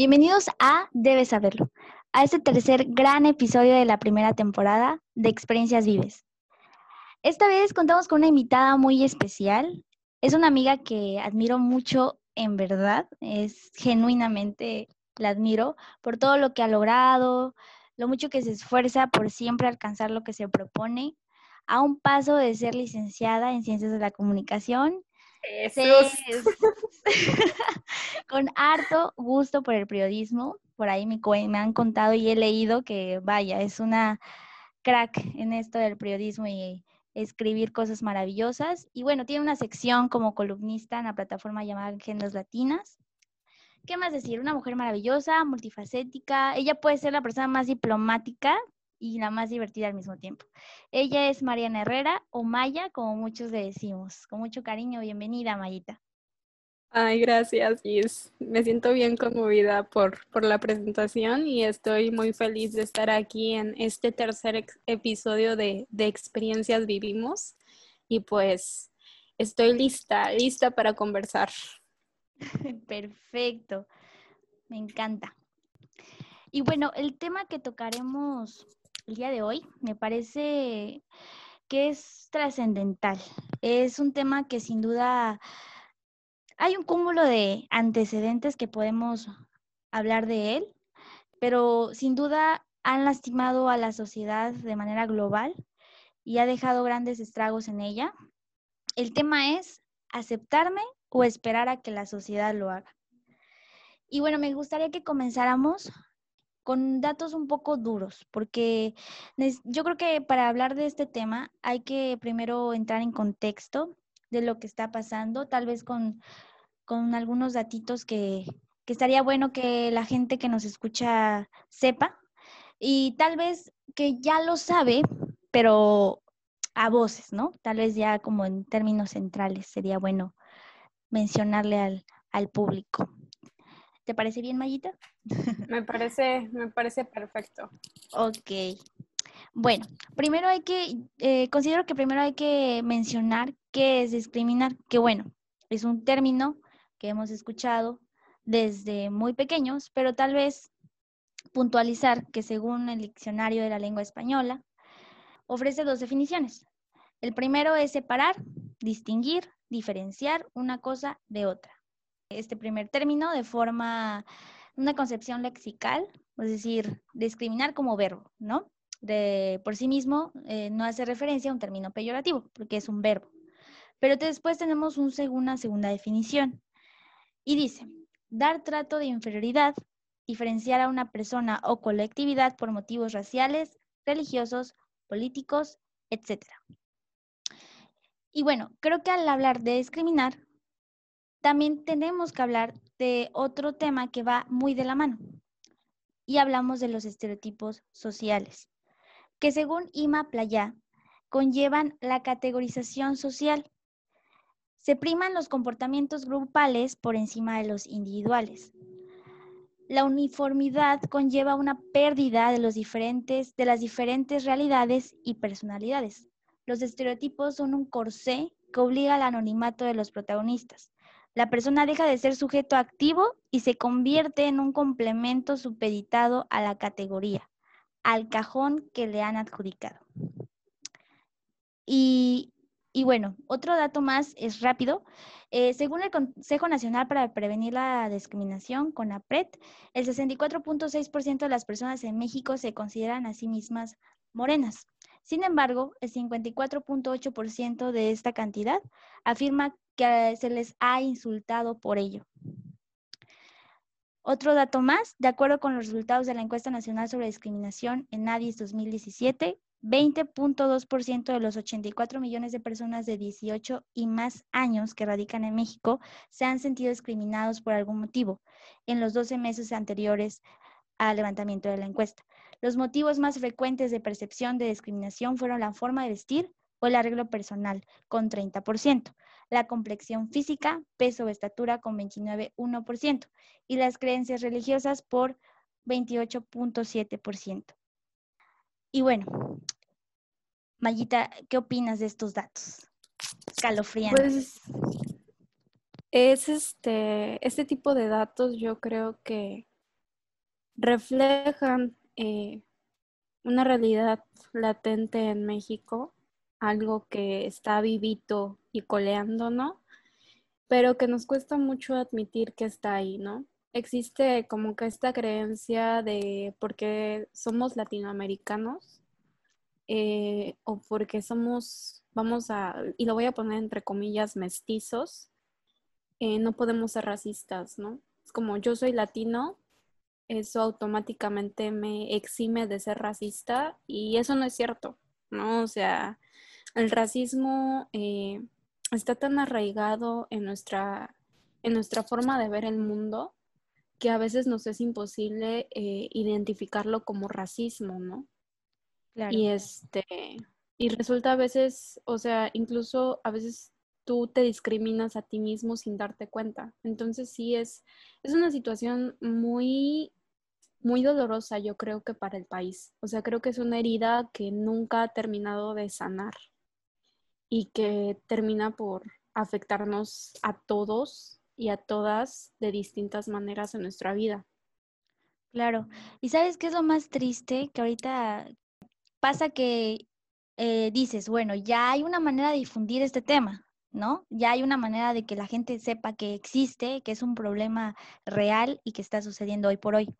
Bienvenidos a Debes Saberlo, a este tercer gran episodio de la primera temporada de Experiencias Vives. Esta vez contamos con una invitada muy especial. Es una amiga que admiro mucho en verdad, es genuinamente la admiro por todo lo que ha logrado, lo mucho que se esfuerza por siempre alcanzar lo que se propone, a un paso de ser licenciada en Ciencias de la Comunicación con harto gusto por el periodismo. Por ahí me, me han contado y he leído que, vaya, es una crack en esto del periodismo y escribir cosas maravillosas. Y bueno, tiene una sección como columnista en la plataforma llamada Agendas Latinas. ¿Qué más decir? Una mujer maravillosa, multifacética. Ella puede ser la persona más diplomática y la más divertida al mismo tiempo. Ella es Mariana Herrera o Maya, como muchos le decimos. Con mucho cariño, bienvenida, Mayita. Ay, gracias, Gis. Me siento bien conmovida por, por la presentación y estoy muy feliz de estar aquí en este tercer episodio de, de Experiencias Vivimos. Y pues estoy lista, lista para conversar. Perfecto, me encanta. Y bueno, el tema que tocaremos el día de hoy me parece que es trascendental. Es un tema que sin duda hay un cúmulo de antecedentes que podemos hablar de él, pero sin duda han lastimado a la sociedad de manera global y ha dejado grandes estragos en ella. El tema es aceptarme o esperar a que la sociedad lo haga. Y bueno, me gustaría que comenzáramos con datos un poco duros, porque yo creo que para hablar de este tema hay que primero entrar en contexto de lo que está pasando, tal vez con, con algunos datitos que, que estaría bueno que la gente que nos escucha sepa y tal vez que ya lo sabe, pero a voces, ¿no? Tal vez ya como en términos centrales sería bueno mencionarle al, al público. ¿Te parece bien, Mayita? Me parece, me parece perfecto. Ok. Bueno, primero hay que, eh, considero que primero hay que mencionar qué es discriminar, que bueno, es un término que hemos escuchado desde muy pequeños, pero tal vez puntualizar que según el diccionario de la lengua española, ofrece dos definiciones. El primero es separar, distinguir, diferenciar una cosa de otra este primer término de forma, una concepción lexical, es decir, discriminar como verbo, ¿no? De, por sí mismo eh, no hace referencia a un término peyorativo, porque es un verbo. Pero después tenemos un una segunda definición. Y dice, dar trato de inferioridad, diferenciar a una persona o colectividad por motivos raciales, religiosos, políticos, etc. Y bueno, creo que al hablar de discriminar, también tenemos que hablar de otro tema que va muy de la mano. Y hablamos de los estereotipos sociales, que según Ima Playa conllevan la categorización social. Se priman los comportamientos grupales por encima de los individuales. La uniformidad conlleva una pérdida de, los diferentes, de las diferentes realidades y personalidades. Los estereotipos son un corsé que obliga al anonimato de los protagonistas, la persona deja de ser sujeto activo y se convierte en un complemento supeditado a la categoría, al cajón que le han adjudicado. Y, bueno, otro dato más es rápido. Eh, según el Consejo Nacional para Prevenir la Discriminación, CONAPRED, el 64.6% de las personas en México se consideran a sí mismas morenas. Sin embargo, el 54.8% de esta cantidad afirma que se les ha insultado por ello. Otro dato más, de acuerdo con los resultados de la encuesta nacional sobre discriminación en ADIS 2017, 20.2% de los 84 millones de personas de 18 y más años que radican en México se han sentido discriminados por algún motivo en los 12 meses anteriores al levantamiento de la encuesta. Los motivos más frecuentes de percepción de discriminación fueron la forma de vestir o el arreglo personal, con 30%, la complexión física, peso o estatura, con 29,1%, y las creencias religiosas por 28,7%. Y bueno, Mayita, ¿qué opinas de estos datos? Escalofriantes. Pues es este, este tipo de datos yo creo que reflejan eh, una realidad latente en México, algo que está vivito y coleando, ¿no? Pero que nos cuesta mucho admitir que está ahí, ¿no? Existe como que esta creencia de porque somos latinoamericanos eh, o porque somos, vamos a, y lo voy a poner entre comillas, mestizos, eh, no podemos ser racistas, ¿no? Es como yo soy latino, eso automáticamente me exime de ser racista y eso no es cierto, ¿no? O sea, el racismo eh, está tan arraigado en nuestra, en nuestra forma de ver el mundo que a veces nos es imposible eh, identificarlo como racismo, ¿no? Claro. Y este, y resulta a veces, o sea, incluso a veces tú te discriminas a ti mismo sin darte cuenta. Entonces sí es, es una situación muy muy dolorosa, yo creo que para el país. O sea, creo que es una herida que nunca ha terminado de sanar y que termina por afectarnos a todos y a todas de distintas maneras en nuestra vida. Claro. ¿Y sabes qué es lo más triste? Que ahorita pasa que eh, dices, bueno, ya hay una manera de difundir este tema, ¿no? Ya hay una manera de que la gente sepa que existe, que es un problema real y que está sucediendo hoy por hoy.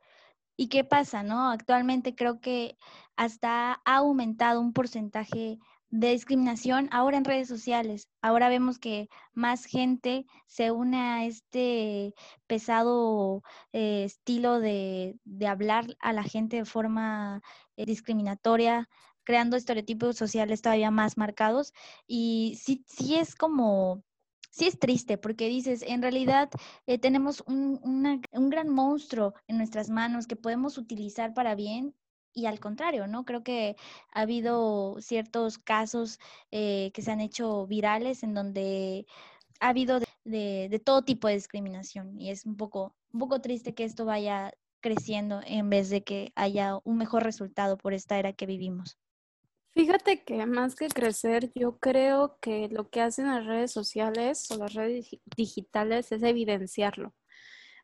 ¿Y qué pasa, no? Actualmente creo que hasta ha aumentado un porcentaje de discriminación ahora en redes sociales. Ahora vemos que más gente se une a este pesado eh, estilo de, hablar a la gente de forma eh, discriminatoria, creando estereotipos sociales todavía más marcados. Y sí, sí es como sí es triste porque dices, en realidad eh, tenemos un, un, gran monstruo en nuestras manos que podemos utilizar para bien y al contrario, ¿no? Creo que ha habido ciertos casos eh, que se han hecho virales en donde ha habido de, de, todo tipo de discriminación y es un poco, un poco triste que esto vaya creciendo en vez de que haya un mejor resultado por esta era que vivimos. Fíjate que más que crecer, yo creo que lo que hacen las redes sociales o las redes digitales es evidenciarlo.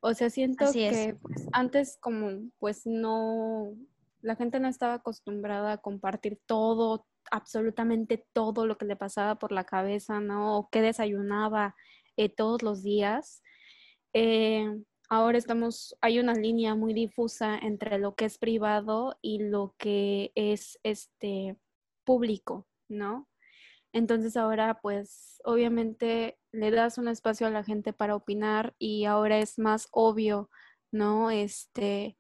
O sea, siento que pues, antes como pues no, la gente no estaba acostumbrada a compartir todo, absolutamente todo lo que le pasaba por la cabeza, ¿no? O qué desayunaba eh, todos los días. Eh, ahora estamos, hay una línea muy difusa entre lo que es privado y lo que es este público, ¿no? Entonces ahora pues obviamente le das un espacio a la gente para opinar y ahora es más obvio, ¿no? Este,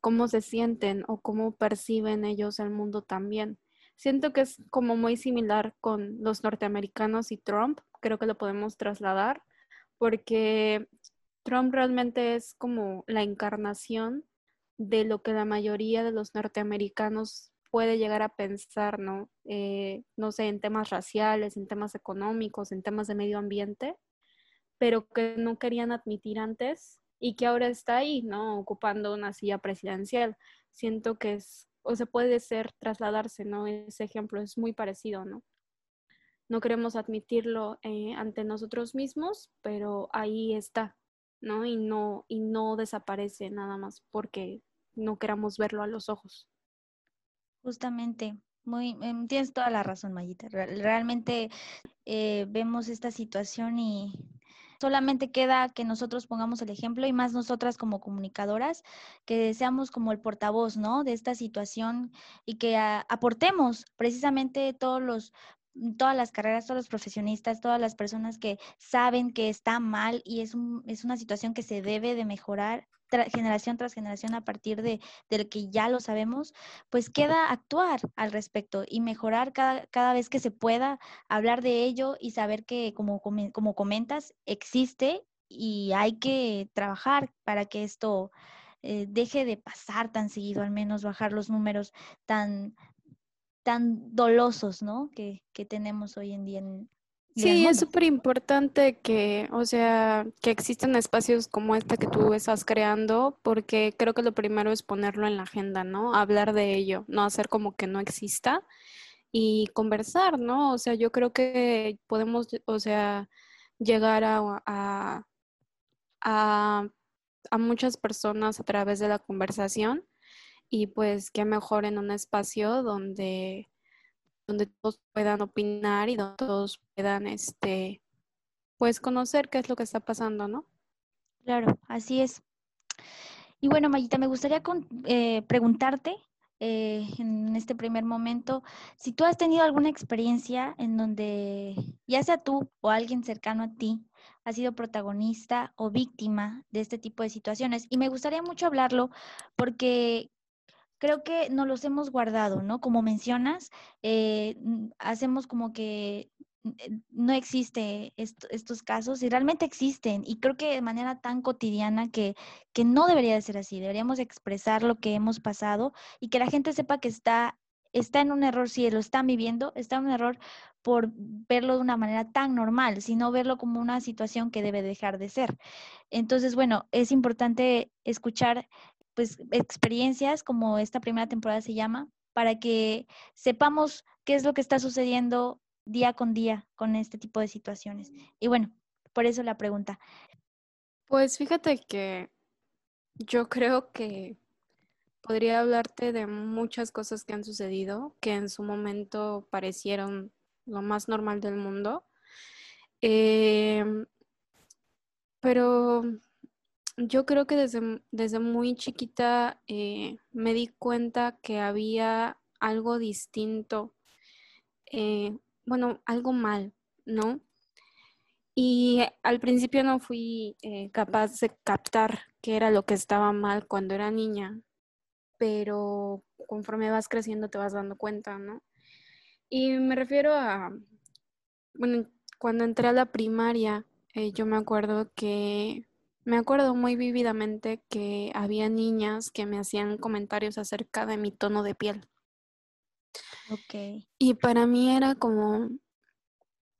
cómo se sienten o cómo perciben ellos el mundo también. Siento que es como muy similar con los norteamericanos y Trump, creo que lo podemos trasladar, porque Trump realmente es como la encarnación de lo que la mayoría de los norteamericanos puede llegar a pensar, ¿no? Eh, no sé, en temas raciales, en temas económicos, en temas de medio ambiente, pero que no querían admitir antes y que ahora está ahí, ¿no? Ocupando una silla presidencial. Siento que es, o se puede ser, trasladarse, ¿no? Ese ejemplo es muy parecido, ¿no? No queremos admitirlo eh, ante nosotros mismos, pero ahí está, ¿no? Y no, y no desaparece nada más porque no queramos verlo a los ojos. Justamente, muy, em, tienes toda la razón, Mayita. Realmente eh, vemos esta situación y solamente queda que nosotros pongamos el ejemplo y más nosotras como comunicadoras, que seamos como el portavoz, ¿no? De esta situación y que aportemos precisamente todos los todas las carreras, todos los profesionistas, todas las personas que saben que está mal y es, un, es una situación que se debe de mejorar generación tras generación a partir de, del que ya lo sabemos, pues queda actuar al respecto y mejorar cada, cada vez que se pueda, hablar de ello y saber que, como, como comentas, existe y hay que trabajar para que esto eh, deje de pasar tan seguido, al menos bajar los números tan, tan dolosos, ¿no? Que, que tenemos hoy en día en, Sí, es súper importante que, o sea, que existan espacios como este que tú estás creando, porque creo que lo primero es ponerlo en la agenda, ¿no? Hablar de ello, no hacer como que no exista y conversar, ¿no? O sea, yo creo que podemos, o sea, llegar a, a, a muchas personas a través de la conversación y pues qué mejor en un espacio donde, donde todos puedan opinar y donde todos puedan este pues conocer qué es lo que está pasando, ¿no? Claro, así es. Y bueno, Mayita, me gustaría eh, preguntarte eh, en este primer momento si tú has tenido alguna experiencia en donde ya sea tú o alguien cercano a ti ha sido protagonista o víctima de este tipo de situaciones. Y me gustaría mucho hablarlo porque creo que no los hemos guardado, ¿no? Como mencionas, eh, hacemos como que no existe estos casos y realmente existen y creo que de manera tan cotidiana que, que no debería de ser así, deberíamos expresar lo que hemos pasado y que la gente sepa que está, está en un error, si lo están viviendo, está en un error por verlo de una manera tan normal, sino verlo como una situación que debe dejar de ser. Entonces, bueno, es importante escuchar pues experiencias como esta primera temporada se llama para que sepamos qué es lo que está sucediendo día con día con este tipo de situaciones. Y bueno, por eso la pregunta. Pues fíjate que yo creo que podría hablarte de muchas cosas que han sucedido, que en su momento parecieron lo más normal del mundo. Em, pero yo creo que desde, desde muy chiquita eh, me di cuenta que había algo distinto eh, bueno, algo mal, ¿no? Y al principio no fui eh, capaz de captar qué era lo que estaba mal cuando era niña, pero conforme vas creciendo te vas dando cuenta, ¿no? Y me refiero a, bueno, cuando entré a la primaria, eh, yo me acuerdo que, me acuerdo muy vívidamente que había niñas que me hacían comentarios acerca de mi tono de piel. Ok. Y para mí era como,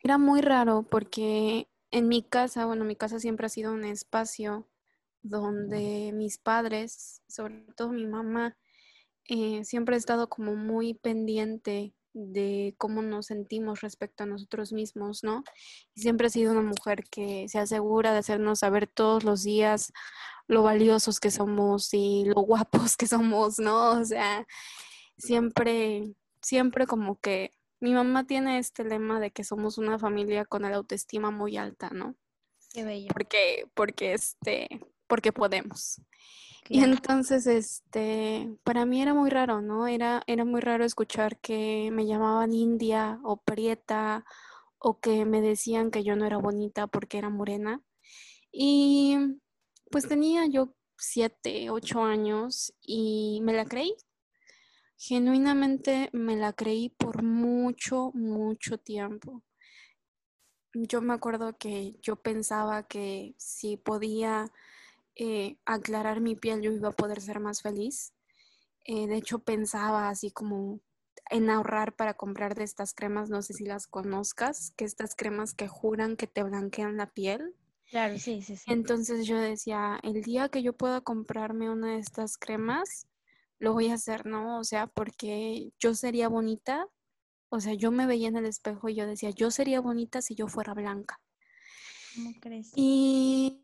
era muy raro porque en mi casa, bueno, mi casa siempre ha sido un espacio donde mis padres, sobre todo mi mamá, eh, siempre ha estado como muy pendiente de cómo nos sentimos respecto a nosotros mismos, ¿no? Y siempre ha sido una mujer que se asegura de hacernos saber todos los días lo valiosos que somos y lo guapos que somos, ¿no? O sea, siempre siempre como que mi mamá tiene este lema de que somos una familia con la autoestima muy alta, ¿no? Qué bello. Porque, porque este, porque podemos. Y entonces, este, para mí era muy raro, ¿no? Era, era muy raro escuchar que me llamaban india o prieta o que me decían que yo no era bonita porque era morena. Y pues tenía yo siete, ocho años y me la creí, Genuinamente me la creí por mucho, mucho tiempo. Yo me acuerdo que yo pensaba que si podía eh, aclarar mi piel yo iba a poder ser más feliz. Eh, de hecho pensaba así como en ahorrar para comprar de estas cremas, no sé si las conozcas, que estas cremas que juran que te blanquean la piel. Claro, sí, sí, sí. Entonces yo decía, el día que yo pueda comprarme una de estas cremas, lo voy a hacer, ¿no? O sea, porque yo sería bonita, o sea, yo me veía en el espejo y yo decía, yo sería bonita si yo fuera blanca. ¿Cómo crees? Y,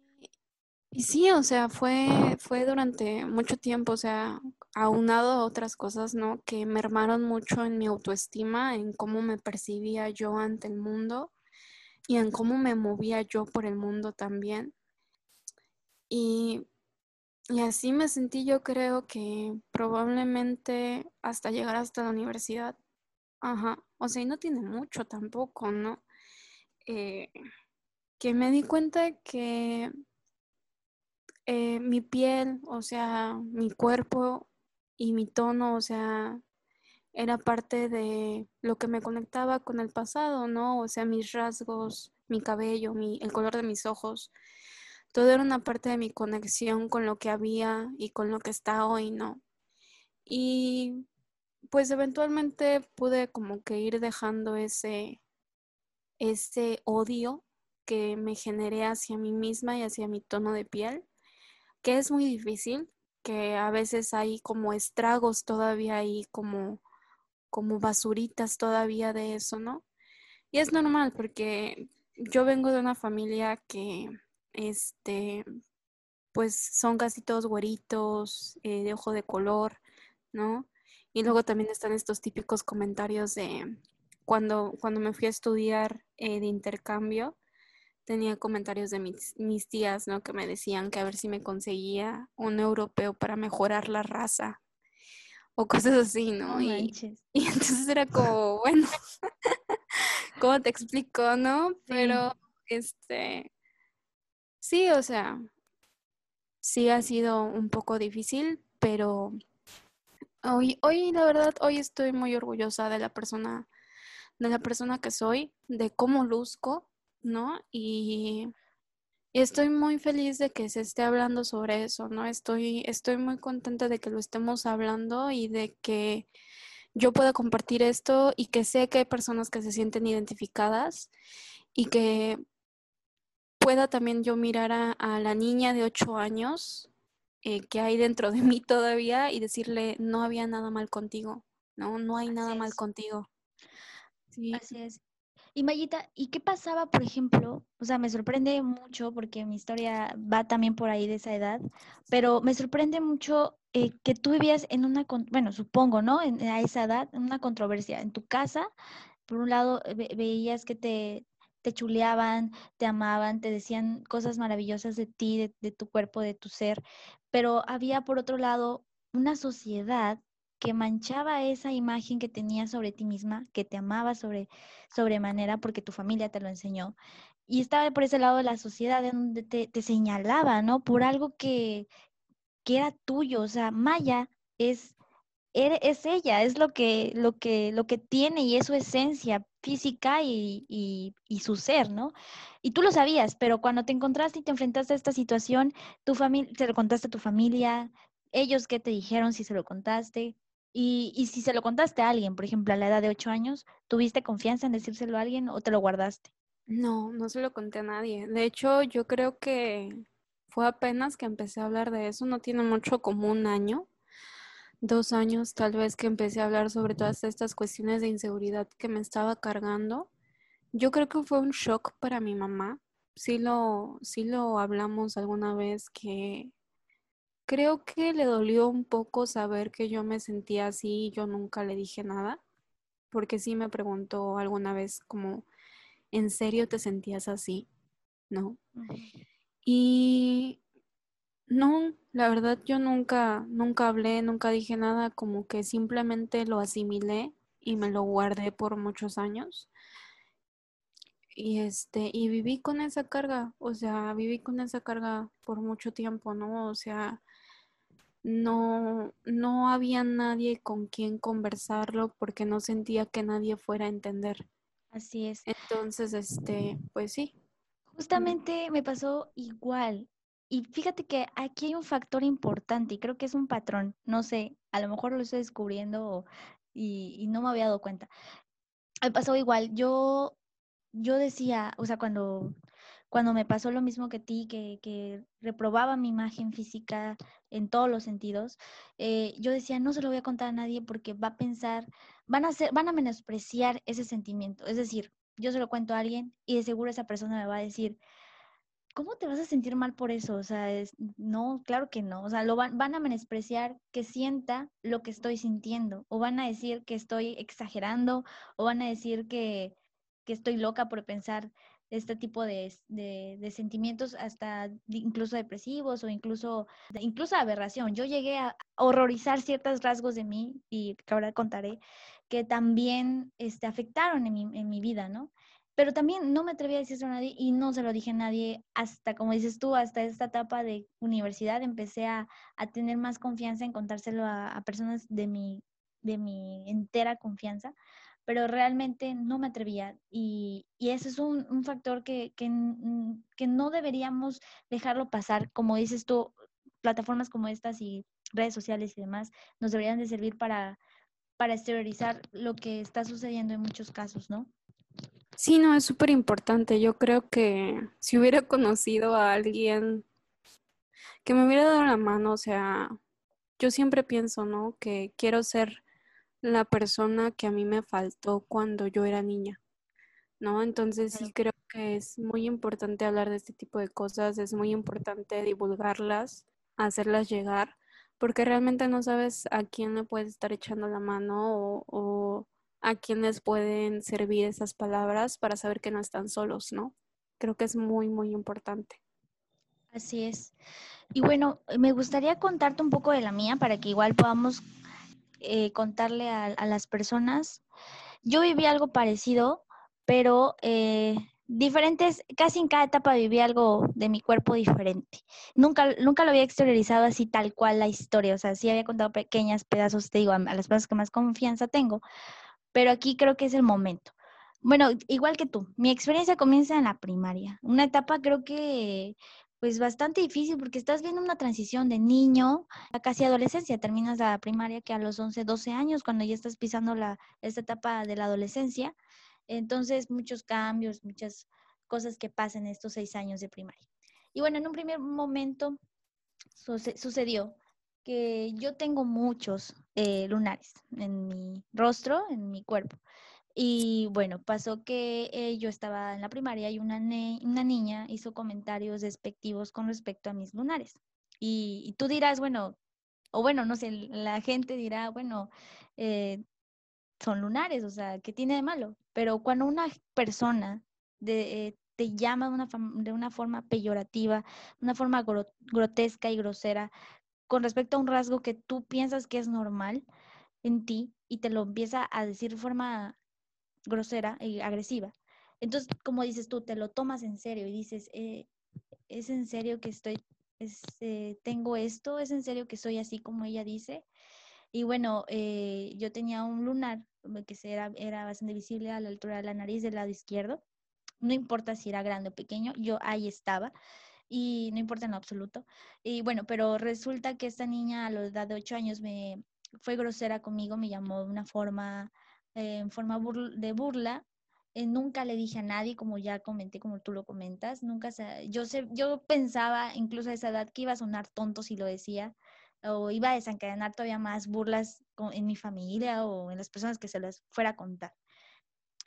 y sí, o sea, fue, fue durante mucho tiempo, o sea, aunado a otras cosas, ¿no? Que mermaron mucho en mi autoestima, en cómo me percibía yo ante el mundo y en cómo me movía yo por el mundo también. Y y así me sentí yo creo que probablemente hasta llegar hasta la universidad. Ajá. O sea, y no tiene mucho tampoco, ¿no? Eh, que me di cuenta que eh, mi piel, o sea, mi cuerpo y mi tono, o sea, era parte de lo que me conectaba con el pasado, ¿no? O sea, mis rasgos, mi cabello, mi, el color de mis ojos todo era una parte de mi conexión con lo que había y con lo que está hoy, ¿no? Y pues eventualmente pude como que ir dejando ese, ese odio que me generé hacia mí misma y hacia mi tono de piel, que es muy difícil, que a veces hay como estragos todavía ahí, como, como basuritas todavía de eso, ¿no? Y es normal porque yo vengo de una familia que este, pues son casi todos güeritos, eh, de ojo de color, ¿no? Y luego también están estos típicos comentarios de cuando, cuando me fui a estudiar eh, de intercambio, tenía comentarios de mis, mis tías, ¿no? Que me decían que a ver si me conseguía un europeo para mejorar la raza o cosas así, ¿no? y, y, entonces era como, bueno, ¿cómo te explico, no? Pero, este, sí, o sea, sí ha sido un poco difícil, pero hoy, hoy, la verdad, hoy estoy muy orgullosa de la persona, de la persona que soy, de cómo luzco, ¿no? Y estoy muy feliz de que se esté hablando sobre eso, ¿no? Estoy, estoy muy contenta de que lo estemos hablando y de que yo pueda compartir esto y que sé que hay personas que se sienten identificadas y que pueda también yo mirar a, la niña de ocho años eh, que hay dentro de mí todavía y decirle, no había nada mal contigo, no, no hay nada mal contigo. Sí. Así es. Y Mayita, ¿y qué pasaba, por ejemplo? O sea, me sorprende mucho porque mi historia va también por ahí de esa edad, pero me sorprende mucho eh, que tú vivías en una, bueno, supongo, ¿no? En, a esa edad, en una controversia. En tu casa, por un lado, veías que te, te chuleaban, te amaban, te decían cosas maravillosas de ti, de, tu cuerpo, de tu ser, pero había por otro lado una sociedad que manchaba esa imagen que tenías sobre ti misma, que te amaba sobre sobremanera porque tu familia te lo enseñó. Y estaba por ese lado de la sociedad donde te, señalaba, ¿no? Por algo que, que era tuyo. O sea, Maya es es ella, es lo que, lo que, lo que tiene y es su esencia física y, su ser, ¿no? Y tú lo sabías, pero cuando te encontraste y te enfrentaste a esta situación, tu familia, te lo contaste a tu familia, ellos qué te dijeron si se lo contaste, y, y, si se lo contaste a alguien, por ejemplo, a la edad de ocho años, ¿tuviste confianza en decírselo a alguien o te lo guardaste? No, no se lo conté a nadie. De hecho, yo creo que fue apenas que empecé a hablar de eso, no tiene mucho como un año dos años tal vez que empecé a hablar sobre todas estas cuestiones de inseguridad que me estaba cargando. Yo creo que fue un shock para mi mamá. Sí lo, sí lo hablamos alguna vez que creo que le dolió un poco saber que yo me sentía así y yo nunca le dije nada, porque sí me preguntó alguna vez como, ¿en serio te sentías así? ¿No? Y no, la verdad yo nunca, nunca hablé, nunca dije nada, como que simplemente lo asimilé y me lo guardé por muchos años. Y este, y viví con esa carga, o sea, viví con esa carga por mucho tiempo, ¿no? O sea, no, no había nadie con quien conversarlo porque no sentía que nadie fuera a entender. Así es. Entonces, este, pues sí. Justamente me pasó igual. Y fíjate que aquí hay un factor importante y creo que es un patrón. No sé, a lo mejor lo estoy descubriendo y, no me había dado cuenta. Me pasó igual. Yo, yo decía, o sea, cuando, cuando me pasó lo mismo que ti, que, que reprobaba mi imagen física en todos los sentidos, eh, yo decía, no se lo voy a contar a nadie porque va a pensar, van a, van a menospreciar ese sentimiento. Es decir, yo se lo cuento a alguien y de seguro esa persona me va a decir, ¿cómo te vas a sentir mal por eso? O sea, es, no, claro que no. O sea, lo van, van, a menospreciar que sienta lo que estoy sintiendo, o van a decir que estoy exagerando, o van a decir que, que estoy loca por pensar este tipo de, de, sentimientos, hasta incluso depresivos o incluso, incluso aberración. Yo llegué a horrorizar ciertos rasgos de mí, y que ahora contaré, que también este, afectaron en mi, en mi vida, ¿no? pero también no me atreví a decirlo a nadie y no se lo dije a nadie hasta, como dices tú, hasta esta etapa de universidad empecé a, tener más confianza en contárselo a, personas de mi, de mi entera confianza, pero realmente no me atrevía y, y ese es un, un factor que, que, que no deberíamos dejarlo pasar, como dices tú, plataformas como estas y redes sociales y demás nos deberían de servir para, para exteriorizar lo que está sucediendo en muchos casos, ¿no? Sí, no, es súper importante. Yo creo que si hubiera conocido a alguien que me hubiera dado la mano, o sea, yo siempre pienso, ¿no? Que quiero ser la persona que a mí me faltó cuando yo era niña, ¿no? Entonces sí creo que es muy importante hablar de este tipo de cosas, es muy importante divulgarlas, hacerlas llegar, porque realmente no sabes a quién le puedes estar echando la mano o, a quién les pueden servir esas palabras para saber que no están solos, ¿no? Creo que es muy, muy importante. Así es. Y bueno, me gustaría contarte un poco de la mía para que igual podamos eh, contarle a, las personas. Yo viví algo parecido, pero eh, diferentes, casi en cada etapa viví algo de mi cuerpo diferente. Nunca, nunca lo había exteriorizado así tal cual la historia, o sea, sí había contado pequeños pedazos, te digo, a, las personas que más confianza tengo, pero aquí creo que es el momento. Bueno, igual que tú, mi experiencia comienza en la primaria, una etapa creo que pues bastante difícil porque estás viendo una transición de niño a casi adolescencia, terminas la primaria que a los 11, 12 años, cuando ya estás pisando la, esta etapa de la adolescencia, entonces, muchos cambios, muchas cosas que pasan estos seis años de primaria. Y bueno, en un primer momento sucedió que yo tengo muchos eh, lunares en mi rostro, en mi cuerpo. Y bueno, pasó que eh, yo estaba en la primaria y una, una niña hizo comentarios despectivos con respecto a mis lunares. Y, tú dirás, bueno, o bueno, no sé, la gente dirá, bueno, eh, son lunares, o sea, ¿qué tiene de malo? Pero cuando una persona de, eh, te llama de una, de una forma peyorativa, una forma grotesca y grosera, con respecto a un rasgo que tú piensas que es normal en ti y te lo empieza a decir de forma grosera y agresiva. Entonces, como dices tú, te lo tomas en serio y dices, eh, ¿es en serio que estoy, eh, tengo esto? ¿Es en serio que soy así como ella dice? Y bueno, eh, yo tenía un lunar que era, era bastante visible a la altura de la nariz del lado izquierdo. No importa si era grande o pequeño, yo ahí estaba y no importa en lo absoluto. Y bueno, pero resulta que esta niña a la edad de 8 años me fue grosera conmigo, me llamó de una forma, eh, en forma de burla. Eh, nunca le dije a nadie, como ya comenté, como tú lo comentas, nunca, yo, sé, yo pensaba incluso a esa edad que iba a sonar tonto si lo decía, o iba a desencadenar todavía más burlas en mi familia o en las personas que se las fuera a contar.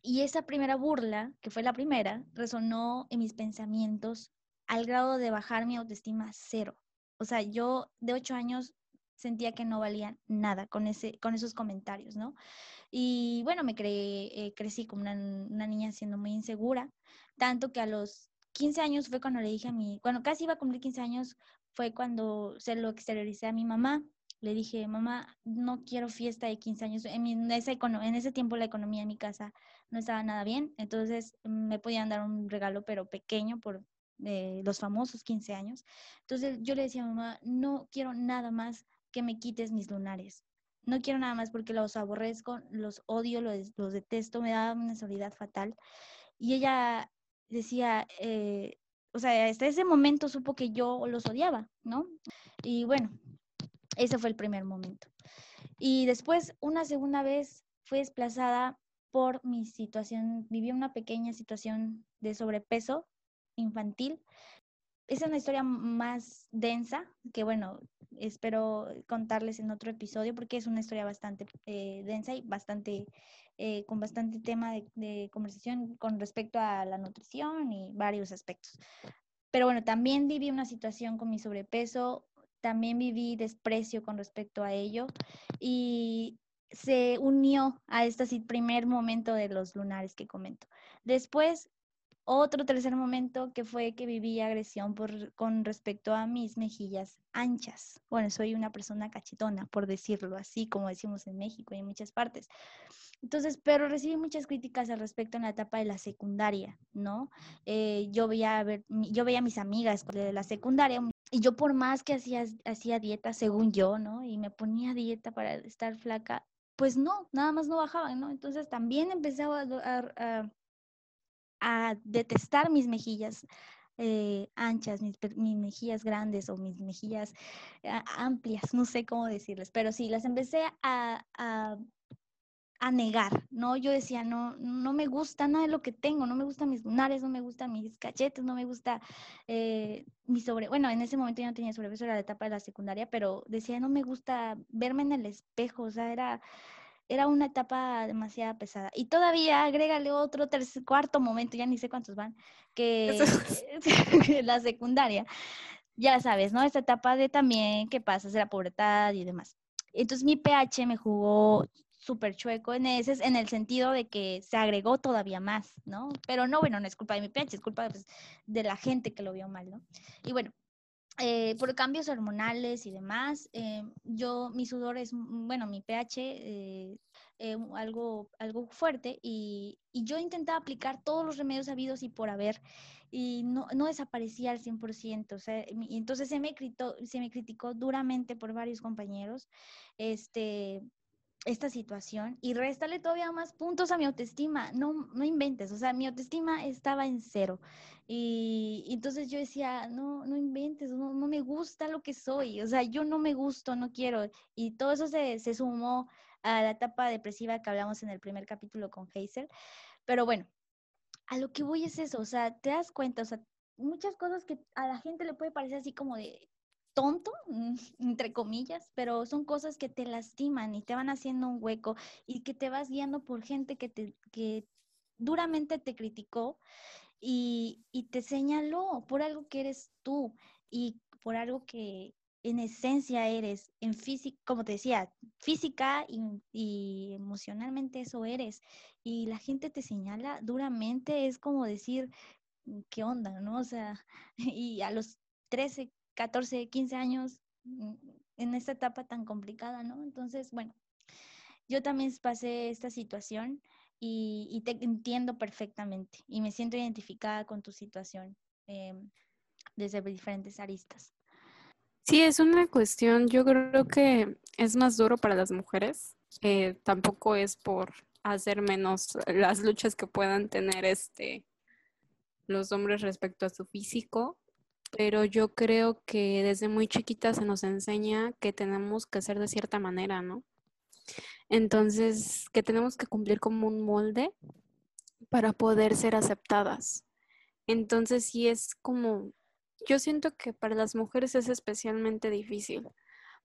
Y esa primera burla, que fue la primera, resonó en mis pensamientos al grado de bajar mi autoestima cero. O sea, yo de ocho años sentía que no valía nada con, ese, con esos comentarios, ¿no? Y bueno, me eh, crecí como una, una, niña siendo muy insegura, tanto que a los 15 años fue cuando le dije a mi, cuando casi iba a cumplir 15 años, fue cuando se lo exterioricé a mi mamá. Le dije, mamá, no quiero fiesta de 15 años. En, ese, en ese tiempo la economía en mi casa no estaba nada bien, entonces me podían dar un regalo, pero pequeño, por eh, los famosos 15 años. Entonces yo le decía a mamá, no quiero nada más que me quites mis lunares. No quiero nada más porque los aborrezco, los odio, los, los detesto, me da una soledad fatal. Y ella decía, eh, o sea, hasta ese momento supo que yo los odiaba, ¿no? Y bueno, ese fue el primer momento. Y después, una segunda vez, fue desplazada por mi situación, viví una pequeña situación de sobrepeso infantil. Es una historia más densa, que bueno, espero contarles en otro episodio porque es una historia bastante eh, densa y bastante eh, con bastante tema de, conversación con respecto a la nutrición y varios aspectos. Pero bueno, también viví una situación con mi sobrepeso, también viví desprecio con respecto a ello y se unió a este primer momento de los lunares que comento. Después otro tercer momento que fue que viví agresión por, con respecto a mis mejillas anchas. Bueno, soy una persona cachetona, por decirlo así, como decimos en México y en muchas partes. Entonces, pero recibí muchas críticas al respecto en la etapa de la secundaria, ¿no? Eh, yo, veía a ver, yo veía a mis amigas de la secundaria y yo por más que hacía, hacía dieta, según yo, ¿no? Y me ponía dieta para estar flaca, pues no, nada más no bajaban, ¿no? Entonces también empezaba a a detestar mis mejillas eh, anchas, mis, mejillas grandes o mis mejillas eh, amplias, no sé cómo decirles, pero sí, las empecé a, a, negar, ¿no? Yo decía, no, no me gusta nada de lo que tengo, no me gustan mis lunares, no me gustan mis cachetes, no me gusta eh, mi sobre, bueno, en ese momento yo no tenía sobrepeso, era la etapa de la secundaria, pero decía, no me gusta verme en el espejo, o sea, era era una etapa demasiado pesada. Y todavía agrégale otro tercer, cuarto momento, ya ni sé cuántos van, que la secundaria. Ya sabes, ¿no? Esta etapa de también que pasas de la pobreza y demás. Entonces mi pH me jugó súper chueco en ese, en el sentido de que se agregó todavía más, ¿no? Pero no, bueno, no es culpa de mi pH, es culpa pues, de la gente que lo vio mal, ¿no? Y bueno, eh, por cambios hormonales y demás, eh, yo, mi sudor es, mm, bueno, mi pH eh, algo, algo fuerte y, y, yo intentaba aplicar todos los remedios habidos y por haber y no, no desaparecía al 100%, o sea, y entonces se me, se me criticó duramente por varios compañeros, este, esta situación y réstale todavía más puntos a mi autoestima. No, no inventes, o sea, mi autoestima estaba en cero. Y, entonces yo decía, no, no inventes, no, no, me gusta lo que soy, o sea, yo no me gusto, no quiero. Y todo eso se, se sumó a la etapa depresiva que hablamos en el primer capítulo con Hazel. Pero bueno, a lo que voy es eso, o sea, te das cuenta, o sea, muchas cosas que a la gente le puede parecer así como de, tonto, mm, entre comillas, pero son cosas que te lastiman y te van haciendo un hueco y que te vas guiando por gente que, te, que duramente te criticó y, y te señaló por algo que eres tú y por algo que en esencia eres, en física, como te decía, física y, y, emocionalmente eso eres. Y la gente te señala duramente, es como decir, ¿qué onda? ¿No? O sea, y a los 13, 14, 15 años mm, en esta etapa tan complicada, ¿no? Entonces, bueno, yo también pasé esta situación y, te entiendo perfectamente y me siento identificada con tu situación em, desde diferentes aristas. Sí, es una cuestión, yo creo que es más duro para las mujeres, eh, tampoco es por hacer menos las luchas que puedan tener este los hombres respecto a su físico, pero yo creo que desde muy chiquita se nos enseña que tenemos que ser de cierta manera, ¿no? Entonces, que tenemos que cumplir como un molde para poder ser aceptadas. Entonces, sí es como, yo siento que para las mujeres es especialmente difícil,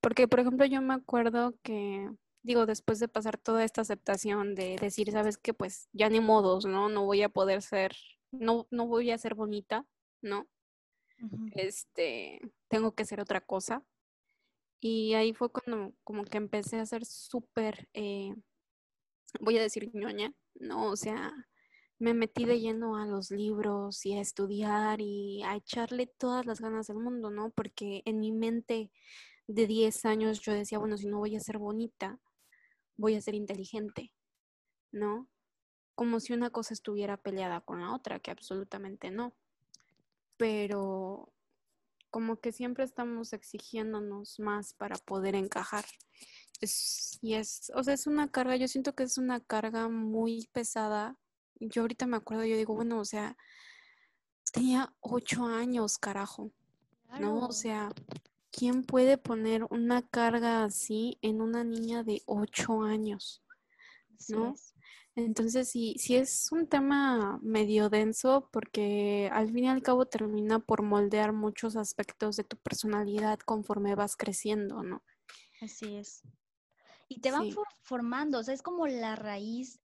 porque, por ejemplo, yo me acuerdo que, digo, después de pasar toda esta aceptación de decir, sabes que pues ya ni modos, ¿no? No voy a poder ser, no, no voy a ser bonita, ¿no? Este, tengo que ser otra cosa. Y ahí fue cuando como que empecé a ser súper, eh, voy a decir ñoña, ¿no? O sea, me metí de lleno a los libros y a estudiar y a echarle todas las ganas del mundo, ¿no? Porque en mi mente de 10 años yo decía, bueno, si no voy a ser bonita, voy a ser inteligente, ¿no? Como si una cosa estuviera peleada con la otra, que absolutamente no pero como que siempre estamos exigiéndonos más para poder encajar. y es, o sea, es una carga, yo siento que es una carga muy pesada. Yo ahorita me acuerdo, yo digo, bueno, o sea, tenía ocho años, carajo. ¿No? O sea, ¿quién puede poner una carga así en una niña de ocho años? ¿No? Entonces sí, sí es un tema medio denso porque al fin y al cabo termina por moldear muchos aspectos de tu personalidad conforme vas creciendo, ¿no? Así es. Y te van formando, o sea, es como la raíz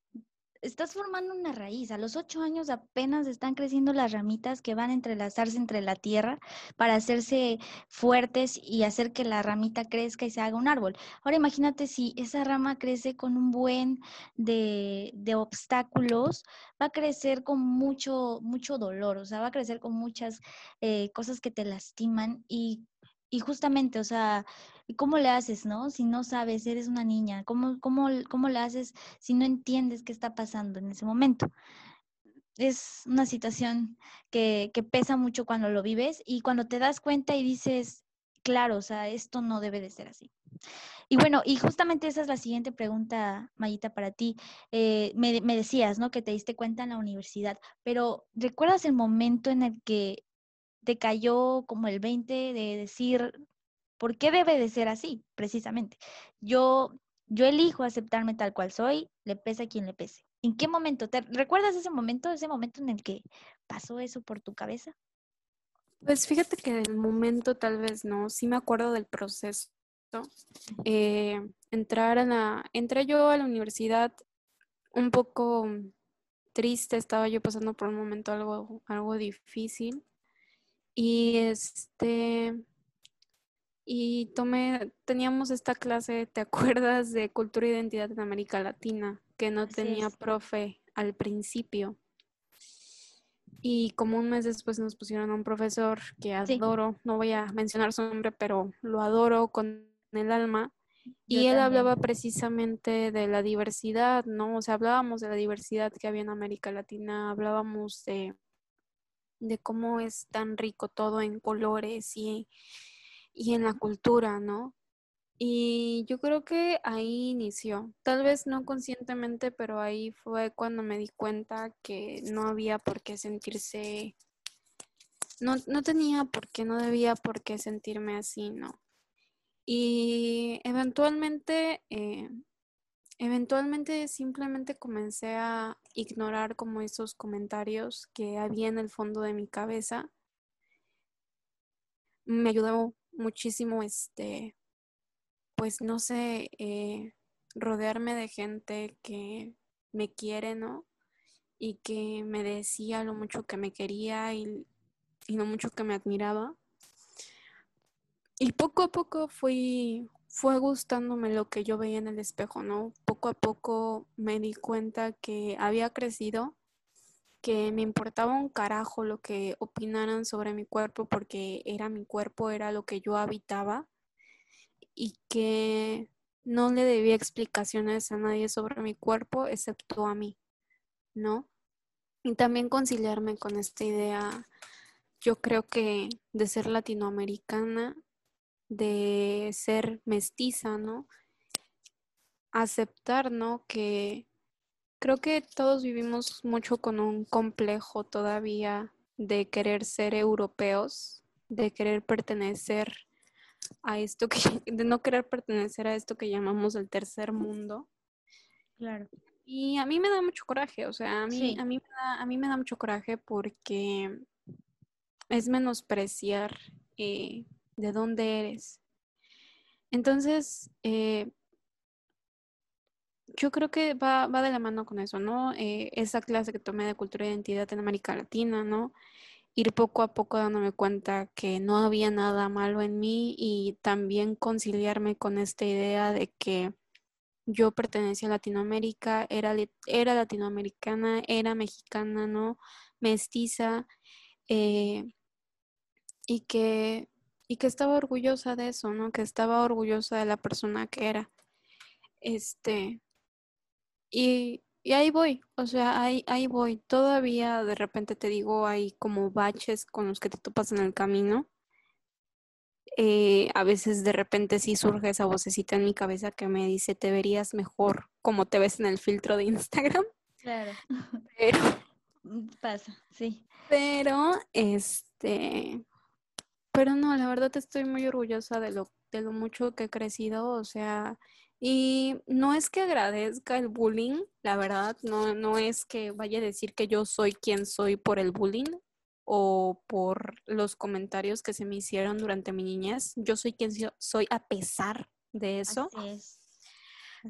estás formando una raíz. A los ocho años apenas están creciendo las ramitas que van a entrelazarse entre la tierra para hacerse fuertes y hacer que la ramita crezca y se haga un árbol. Ahora imagínate si esa rama crece con un buen de, de obstáculos, va a crecer con mucho, mucho dolor, o sea, va a crecer con muchas eh, cosas que te lastiman y y justamente, o sea, ¿cómo le haces, no? Si no sabes, eres una niña, ¿cómo, cómo, cómo le haces si no entiendes qué está pasando en ese momento? Es una situación que, que pesa mucho cuando lo vives y cuando te das cuenta y dices, claro, o sea, esto no debe de ser así. Y bueno, y justamente esa es la siguiente pregunta, Mayita, para ti. Eh, me, me, decías, ¿no? Que te diste cuenta en la universidad, pero ¿recuerdas el momento en el que te cayó como el 20 de decir, ¿por qué debe de ser así? Precisamente. Yo, yo elijo aceptarme tal cual soy, le pese a quien le pese. ¿En qué momento? ¿Te recuerdas ese momento, ese momento en el que pasó eso por tu cabeza? Pues fíjate que el momento tal vez no, sí me acuerdo del proceso eh, entrar a la, entré yo a la universidad un poco triste, estaba yo pasando por un momento algo, algo difícil y este y tomé, teníamos esta clase, ¿te acuerdas de cultura e identidad en América Latina? Que no tenía profe al principio. Y como un mes después nos pusieron a un profesor que adoro, no voy a mencionar su nombre, pero lo adoro con el alma. y él hablaba precisamente de la diversidad, ¿no? O sea, hablábamos de la diversidad que había en América Latina, hablábamos de, de cómo es tan rico todo en colores y, y en la cultura, ¿no? Y yo creo que ahí inició, tal vez no conscientemente, pero ahí fue cuando me di cuenta que no había por qué sentirse, no, no tenía por qué, no debía por qué sentirme así, ¿no? Y eventualmente, eh, eventualmente simplemente comencé a ignorar como esos comentarios que había en el fondo de mi cabeza. Me ayudó muchísimo este pues no sé, eh, rodearme de gente que me quiere, ¿no? Y que me decía lo mucho que me quería y, lo mucho que me admiraba. Y poco a poco fui, fue gustándome lo que yo veía en el espejo, ¿no? Poco a poco me di cuenta que había crecido, que me importaba un carajo lo que opinaran sobre mi cuerpo porque era mi cuerpo, era lo que yo habitaba y que no le debía explicaciones a nadie sobre mi cuerpo excepto a mí, ¿no? Y también conciliarme con esta idea, yo creo que de ser latinoamericana, de ser mestiza, ¿no? Aceptar, ¿no? Que creo que todos vivimos mucho con un complejo todavía de querer ser europeos, de querer pertenecer a esto que, de no querer pertenecer a esto que llamamos el tercer mundo. Claro. Y a mí me da mucho coraje, o sea, a mí, a mí, me, da, a mí me da mucho coraje porque es menospreciar eh, de dónde eres. Entonces, eh, yo creo que va, va, de la mano con eso, ¿no? Eh, esa clase que tomé de cultura e identidad en América Latina, ¿no? ir poco a poco dándome cuenta que no había nada malo en mí y también conciliarme con esta idea de que yo pertenecía a Latinoamérica, era, era latinoamericana, era mexicana, ¿no? Mestiza, eh, y, que, y que estaba orgullosa de eso, ¿no? Que estaba orgullosa de la persona que era. Este, y, y ahí voy, o sea, ahí, ahí voy. Todavía de repente te digo, hay como baches con los que te topas en el camino. Eh, a veces de repente sí surge esa vocecita en mi cabeza que me dice, te verías mejor como te ves en el filtro de Instagram. Claro. Pero pasa, sí. Pero, este, pero no, la verdad estoy muy orgullosa de lo, de lo mucho que he crecido, o sea, y no es que agradezca el bullying, la verdad, no, no es que vaya a decir que yo soy quien soy por el bullying o por los comentarios que se me hicieron durante mi niñez. Yo soy quien soy a pesar de eso.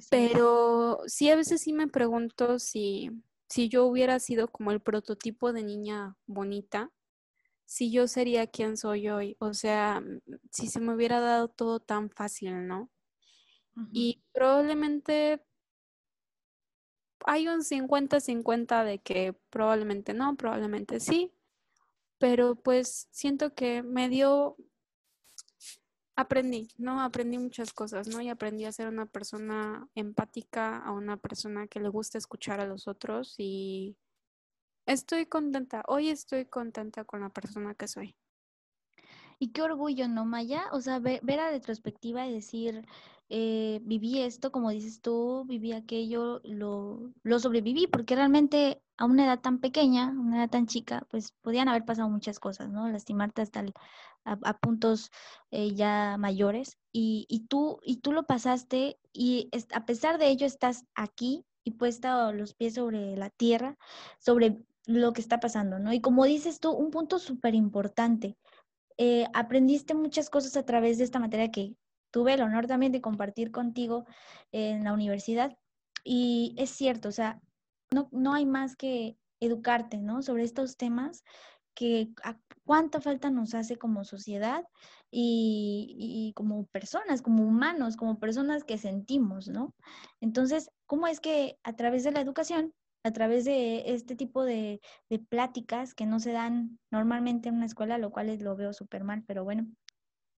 Pero sí, a veces sí me pregunto si, si yo hubiera sido como el prototipo de niña bonita, si yo sería quien soy hoy. O sea, si se me hubiera dado todo tan fácil, ¿no? Y probablemente hay un 50-50 de que probablemente no, probablemente sí, pero pues siento que me dio, aprendí, ¿no? Aprendí muchas cosas, ¿no? Y aprendí a ser una persona empática, a una persona que le gusta escuchar a los otros y estoy contenta, hoy estoy contenta con la persona que soy. Y qué orgullo, ¿no, Maya? O sea, ver, a retrospectiva y decir, eh, viví esto, como dices tú, viví aquello, lo, lo sobreviví, porque realmente a una edad tan pequeña, a una edad tan chica, pues podían haber pasado muchas cosas, ¿no? Lastimarte hasta a, puntos eh, ya mayores. Y, y, tú, y tú lo pasaste y a pesar de ello estás aquí y puesta los pies sobre la tierra, sobre lo que está pasando, ¿no? Y como dices tú, un punto súper importante, eh, aprendiste muchas cosas a través de esta materia que tuve el honor también de compartir contigo en la universidad y es cierto, o sea, no, no hay más que educarte, ¿no? Sobre estos temas que cuánta falta nos hace como sociedad y, como personas, como humanos, como personas que sentimos, ¿no? Entonces, ¿cómo es que a través de la educación, a través de este tipo de, de pláticas que no se dan normalmente en una escuela, lo cual es, lo veo súper mal, pero bueno,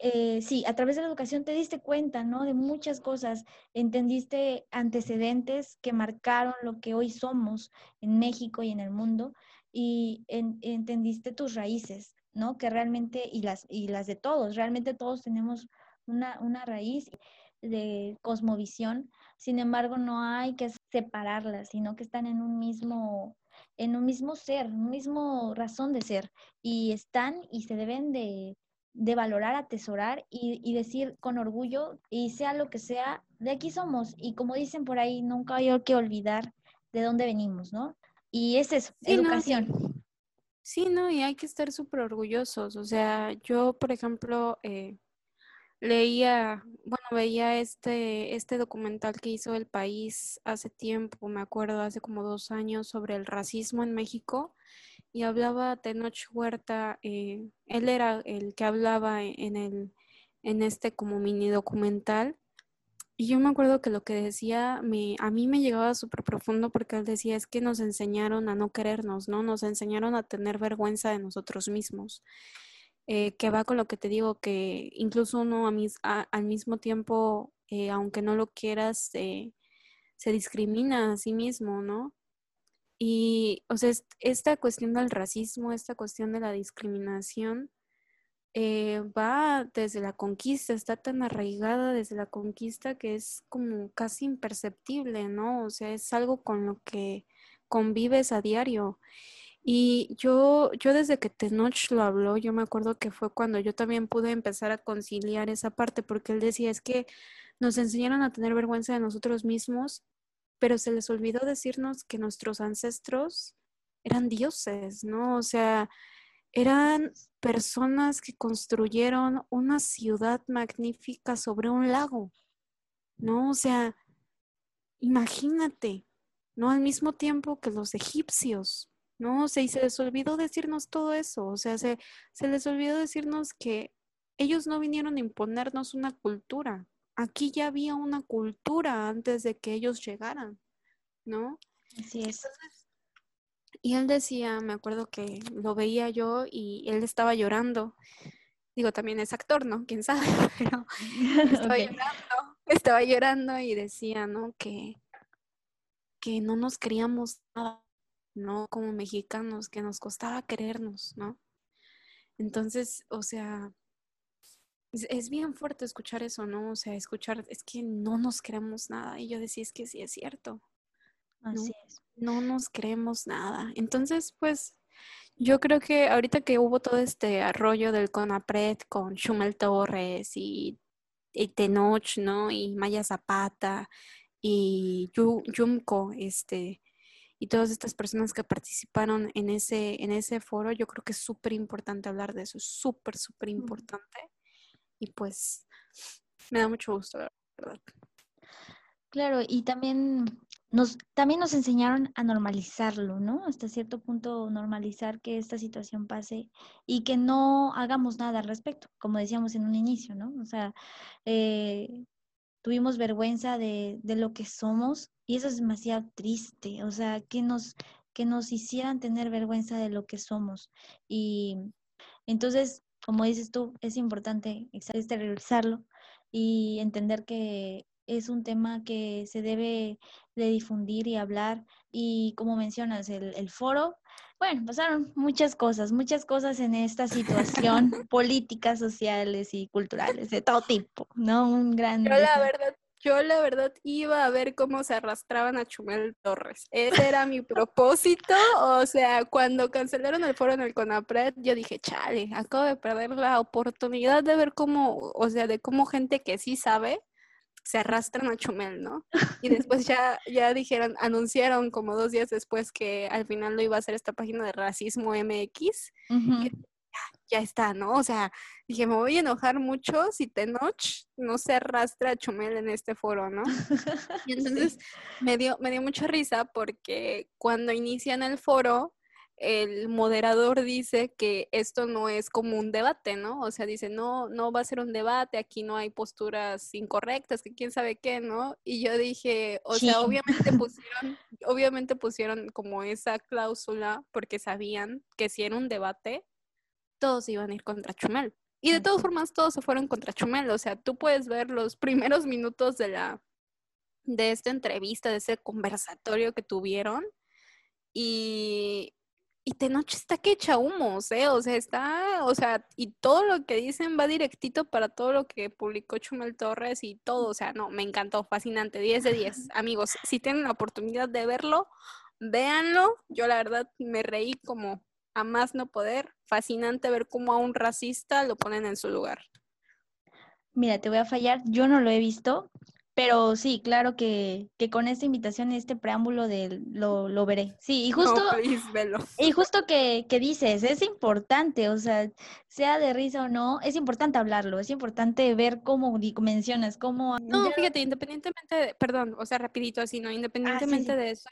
eh, sí, a través de la educación te diste cuenta, ¿no? De muchas cosas, entendiste antecedentes que marcaron lo que hoy somos en México y en el mundo y entendiste tus raíces, ¿no? Que realmente, y las, y las de todos, realmente todos tenemos una, una raíz de cosmovisión, sin embargo no hay que separarlas, sino que están en un mismo en un mismo ser, un mismo razón de ser, y están y se deben de, de valorar, atesorar y, decir con orgullo, y sea lo que sea, de aquí somos. Y como dicen por ahí, nunca hay que olvidar de dónde venimos, ¿no? Y es eso, educación. sí. no, y hay que estar súper orgullosos. O sea, yo, por ejemplo, eh, leía, bueno, veía este, este documental que hizo El País hace tiempo, me acuerdo, hace como dos años, sobre el racismo en México y hablaba Tenoch Huerta, eh, él era el que hablaba en, el, en este como mini documental. Y yo me acuerdo que lo que decía me, a mí me llegaba súper profundo porque él decía es que nos enseñaron a no querernos, ¿no? Nos enseñaron a tener vergüenza de nosotros mismos. Eh, que va con lo que te digo, que incluso uno a al mismo tiempo, eh, aunque no lo quieras, se discrimina a sí mismo, ¿no? Y, o sea, esta cuestión del racismo, esta cuestión de la discriminación, eh, va desde la conquista, está tan arraigada desde la conquista que es como casi imperceptible, ¿no? O sea, es algo con lo que convives a diario. Y yo, yo desde que Tenoch lo habló, yo me acuerdo que fue cuando yo también pude empezar a conciliar esa parte, porque él decía, es que nos enseñaron a tener vergüenza de nosotros mismos pero se les olvidó decirnos que nuestros ancestros eran dioses, ¿no? O sea, eran personas que construyeron una ciudad magnífica sobre un lago, ¿no? O sea, imagínate, ¿no? Al mismo tiempo que los egipcios, ¿no? O sea, y se les olvidó decirnos todo eso, o sea, se, se les olvidó decirnos que ellos no vinieron a imponernos una cultura, aquí ya había una cultura antes de que ellos llegaran, ¿no? Así es. y él decía, me acuerdo que lo veía yo y él estaba llorando. Digo, también es actor, ¿no? ¿Quién sabe? Pero estaba llorando, estaba llorando y decía, ¿no? Que, que no nos queríamos nada, ¿no? Como mexicanos, que nos costaba querernos, ¿no? Entonces, o sea, es, bien fuerte escuchar eso, ¿no? O sea, escuchar, es que no nos creemos nada. Y yo decía, es que sí es cierto. Así no, es. No nos creemos nada. Entonces, pues, yo creo que ahorita que hubo todo este arroyo del CONAPRED con Schumel Torres y, Tenoch, ¿no? Y Maya Zapata y Yumko, este, y todas estas personas que participaron en ese, en ese foro, yo creo que es súper importante hablar de eso, súper, súper importante. Y pues me da mucho gusto, la verdad. Claro, y también nos, también nos enseñaron a normalizarlo, ¿no? Hasta cierto punto normalizar que esta situación pase y que no hagamos nada al respecto, como decíamos en un inicio, ¿no? O sea, eh, tuvimos vergüenza de, de, lo que somos y eso es demasiado triste, o sea, que nos, que nos hicieran tener vergüenza de lo que somos. Y entonces como dices tú, es importante exteriorizarlo y entender que es un tema que se debe de difundir y hablar. Y como mencionas, el, foro, bueno, pasaron muchas cosas, muchas cosas en esta situación, políticas, sociales y culturales, de todo tipo, ¿no? Un gran... Yo la verdad yo la verdad iba a ver cómo se arrastraban a Chumel Torres. Ese era mi propósito. O sea, cuando cancelaron el foro en el CONAPRED, yo dije, chale, acabo de perder la oportunidad de ver cómo, o sea, de cómo gente que sí sabe se arrastran a Chumel, ¿no? Y después ya, ya dijeron, anunciaron como dos días después que al final lo iba a hacer esta página de racismo MX. Ya, está, ¿no? O sea, dije, me voy a enojar mucho si Tenoch no se arrastra a Chumel en este foro, ¿no? Y entonces me, dio, me dio mucha risa porque cuando inician el foro, el moderador dice que esto no es como un debate, ¿no? O sea, dice, no, no va a ser un debate, aquí no hay posturas incorrectas, que quién sabe qué, ¿no? Y yo dije, o sea, obviamente pusieron, obviamente pusieron como esa cláusula porque sabían que si era un debate, todos iban a ir contra Chumel. Y de todas formas, todos se fueron contra Chumel. O sea, tú puedes ver los primeros minutos de la de esta entrevista, de ese conversatorio que tuvieron. Y, y Tenoch está que echa humos, ¿eh? O sea, está, o sea, y todo lo que dicen va directito para todo lo que publicó Chumel Torres y todo, o sea, no, me encantó, fascinante, 10 de 10. Amigos, si tienen la oportunidad de verlo, véanlo. Yo la verdad me reí como a más no poder. Fascinante ver cómo a un racista lo ponen en su lugar. Mira, te voy a fallar, yo no lo he visto, pero sí, claro que, que con esta invitación y este preámbulo de lo, lo veré. Sí, y justo, y justo que, que, dices, es importante, o sea, sea de risa o no, es importante hablarlo, es importante ver cómo mencionas, cómo... No, fíjate, independientemente, de, perdón, o sea, rapidito así, ¿no? Ah, independientemente de eso,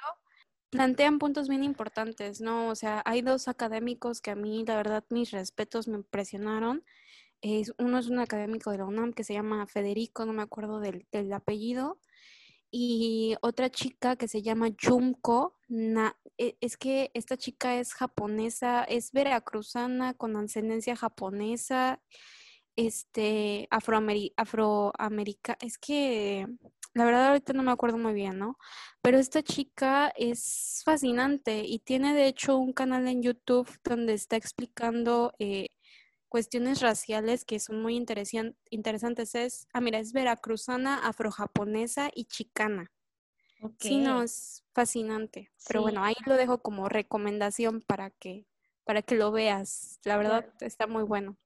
plantean puntos bien importantes, ¿no? O sea, hay dos académicos que a mí, la verdad, mis respetos me impresionaron. Es, uno es un académico de la UNAM que se llama Federico, no me acuerdo del, apellido, y otra chica que se llama Junko. E, es que esta chica es japonesa, es veracruzana con ascendencia japonesa, este, afroamerica, es que la verdad ahorita no me acuerdo muy bien, ¿no? Pero esta chica es fascinante y tiene de hecho un canal en YouTube donde está explicando eh, cuestiones raciales que son muy interesantes. Es, ah, mira, es veracruzana, afrojaponesa y chicana. Sí, no, es fascinante. Pero bueno, ahí lo dejo como recomendación para que, para que lo veas. La verdad está muy bueno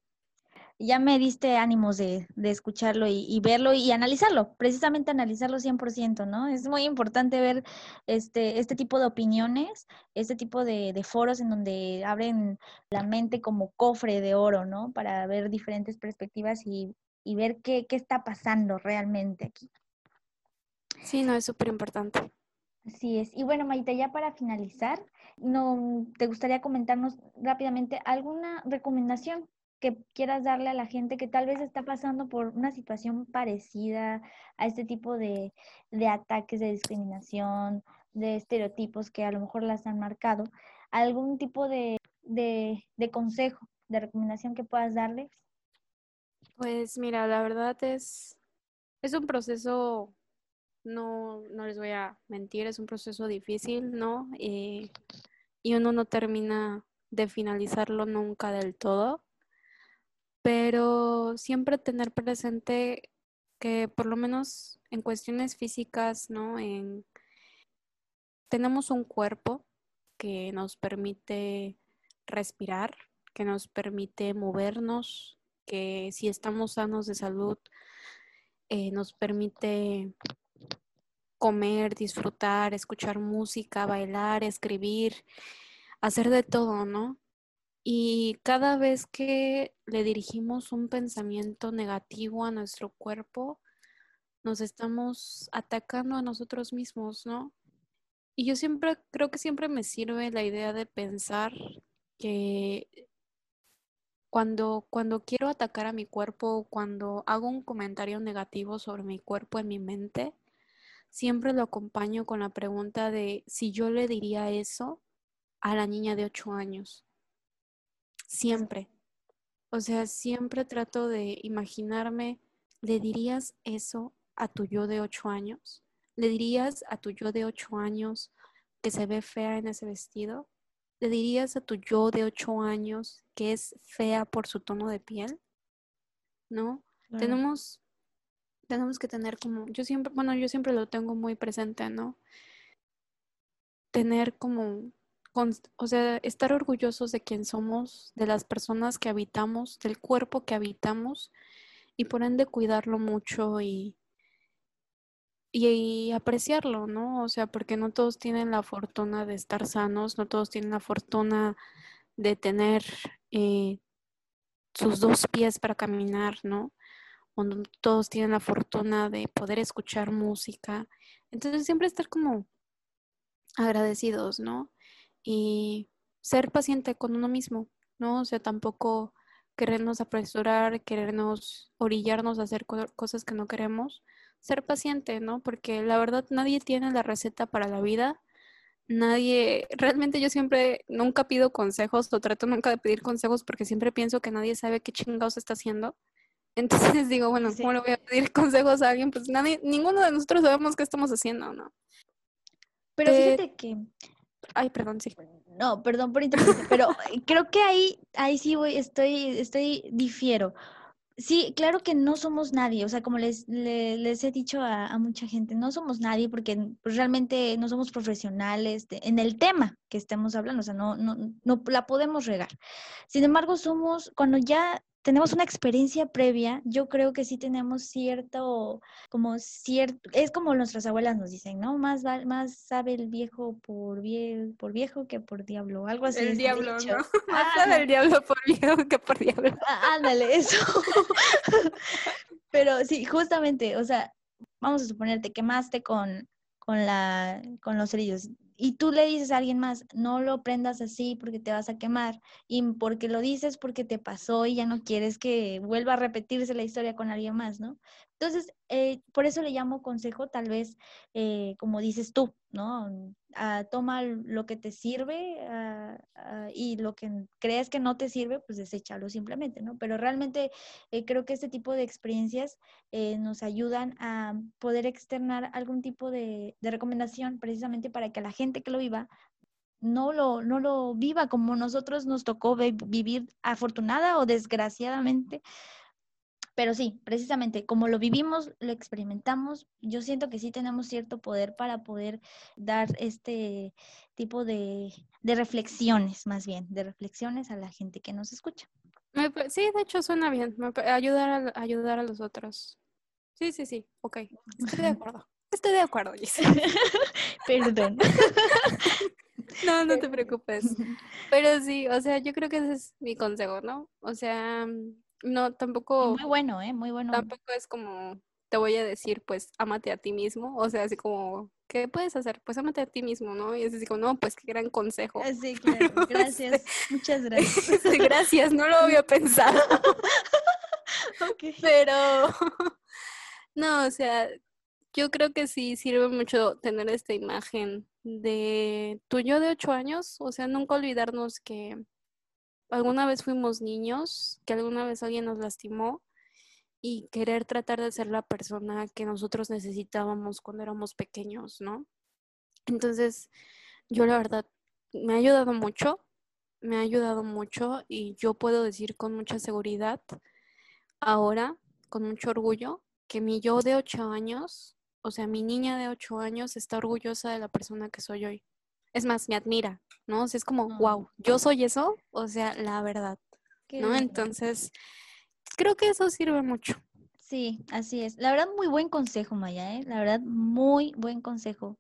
ya me diste ánimos de, escucharlo y, verlo y analizarlo, precisamente analizarlo 100%, ¿no? Es muy importante ver este, este tipo de opiniones, este tipo de, foros en donde abren la mente como cofre de oro, ¿no? Para ver diferentes perspectivas y, ver qué, qué está pasando realmente aquí. Sí, no, es súper importante. Así es. Y bueno, Maita, ya para finalizar, no, ¿te gustaría comentarnos rápidamente alguna recomendación que quieras darle a la gente que tal vez está pasando por una situación parecida a este tipo de, ataques de discriminación, de estereotipos que a lo mejor las han marcado, algún tipo de, consejo, de recomendación que puedas darles? Pues mira, la verdad es, es un proceso, no, no les voy a mentir, es un proceso difícil, ¿no? Eh, y uno no termina de finalizarlo nunca del todo pero siempre tener presente que por lo menos en cuestiones físicas, ¿no? En, tenemos un cuerpo que nos permite respirar, que nos permite movernos, que si estamos sanos de salud, eh, nos permite comer, disfrutar, escuchar música, bailar, escribir, hacer de todo, ¿no? Y cada vez que le dirigimos un pensamiento negativo a nuestro cuerpo, nos estamos atacando a nosotros mismos, ¿no? Y yo siempre, creo que siempre me sirve la idea de pensar que cuando, cuando quiero atacar a mi cuerpo, cuando hago un comentario negativo sobre mi cuerpo en mi mente, siempre lo acompaño con la pregunta de si yo le diría eso a la niña de 8 años Siempre. O sea, siempre trato de imaginarme, ¿le dirías eso a tu yo de ocho años? ¿Le dirías a tu yo de ocho años que se ve fea en ese vestido? ¿Le dirías a tu yo de ocho años que es fea por su tono de piel? ¿No? Tenemos, tenemos que tener como, yo siempre, bueno, yo siempre lo tengo muy presente, ¿no? Tener como o sea, estar orgullosos de quién somos, de las personas que habitamos, del cuerpo que habitamos y por ende cuidarlo mucho y, y, apreciarlo, ¿no? O sea, porque no todos tienen la fortuna de estar sanos, no todos tienen la fortuna de tener eh, sus dos pies para caminar, ¿no? Cuando todos tienen la fortuna de poder escuchar música. Entonces siempre estar como agradecidos, ¿no? Y ser paciente con uno mismo, ¿no? O sea, tampoco querernos apresurar, querernos orillarnos a hacer cosas que no queremos. Ser paciente, ¿no? Porque la verdad nadie tiene la receta para la vida. Nadie, realmente yo siempre nunca pido consejos o trato nunca de pedir consejos porque siempre pienso que nadie sabe qué chingados está haciendo. Entonces digo, bueno, ¿cómo le voy a pedir consejos a alguien? Pues nadie, ninguno de nosotros sabemos qué estamos haciendo, ¿no? Pero fíjate que... Ay, perdón, sí. No, perdón por interrumpir, pero creo que ahí, ahí sí voy, estoy, estoy, difiero. Sí, claro que no somos nadie, o sea, como les, les, he dicho a, mucha gente, no somos nadie porque pues, realmente no somos profesionales en el tema que estemos hablando, o sea, no, no, no la podemos regar. Sin embargo, somos, cuando ya tenemos una experiencia previa, yo creo que sí tenemos cierto, como cierto, es como nuestras abuelas nos dicen, ¿no? Más, más sabe el viejo por, vie por viejo que por diablo, algo así. El diablo, ¿no? Más sabe el diablo por viejo que por diablo. Ah, ándale, eso. Pero sí, justamente, o sea, vamos a suponer, te quemaste con, con, la, con los cerillos y tú le dices a alguien más, no lo prendas así porque te vas a quemar, y porque lo dices porque te pasó y ya no quieres que vuelva a repetirse la historia con alguien más, ¿no? Entonces, eh, por eso le llamo consejo, tal vez, eh, como dices tú, ¿no? Ah, toma lo que te sirve ah, ah, y lo que crees que no te sirve, pues deséchalo simplemente, ¿no? Pero realmente eh, creo que este tipo de experiencias nos ayudan a poder externar algún tipo de, de recomendación precisamente para que la gente que lo viva no lo, no lo viva como nosotros nos tocó vivir afortunada o desgraciadamente pero sí, precisamente como lo vivimos, lo experimentamos, yo siento que sí tenemos cierto poder para poder dar este tipo de, reflexiones, más bien, de reflexiones a la gente que nos escucha. Sí, de hecho suena bien, ayudar a, ayudar a los otros. Sí, sí, sí, ok, estoy de acuerdo. Estoy de acuerdo, Perdón. No, no te preocupes. Pero sí, o sea, yo creo que ese es mi consejo, ¿no? O sea, no, tampoco. Muy bueno, ¿eh? Muy bueno. Tampoco es como, te voy a decir, pues, ámate a ti mismo. O sea, así como, ¿qué puedes hacer? Pues, ámate a ti mismo, ¿no? Y es así como, no, pues, qué gran consejo. Ah, sí, claro. Gracias. Muchas gracias. gracias, no lo había pensado. Pero, no, o sea, yo creo que sí sirve mucho tener esta imagen de tu yo de ocho años. O sea, nunca olvidarnos que alguna vez fuimos niños, que alguna vez alguien nos lastimó y querer tratar de ser la persona que nosotros necesitábamos cuando éramos pequeños, ¿no? Entonces, yo la verdad me ha ayudado mucho, me ha ayudado mucho y yo puedo decir con mucha seguridad ahora, con mucho orgullo, que mi yo de ocho años, o sea, mi niña de ocho años está orgullosa de la persona que soy hoy. Es más, me admira, ¿no? O sea, es como, wow, yo soy eso, o sea, la verdad, ¿no? Entonces, creo que eso sirve mucho. Sí, así es. La verdad, muy buen consejo, Maya, ¿eh? La verdad, muy buen consejo.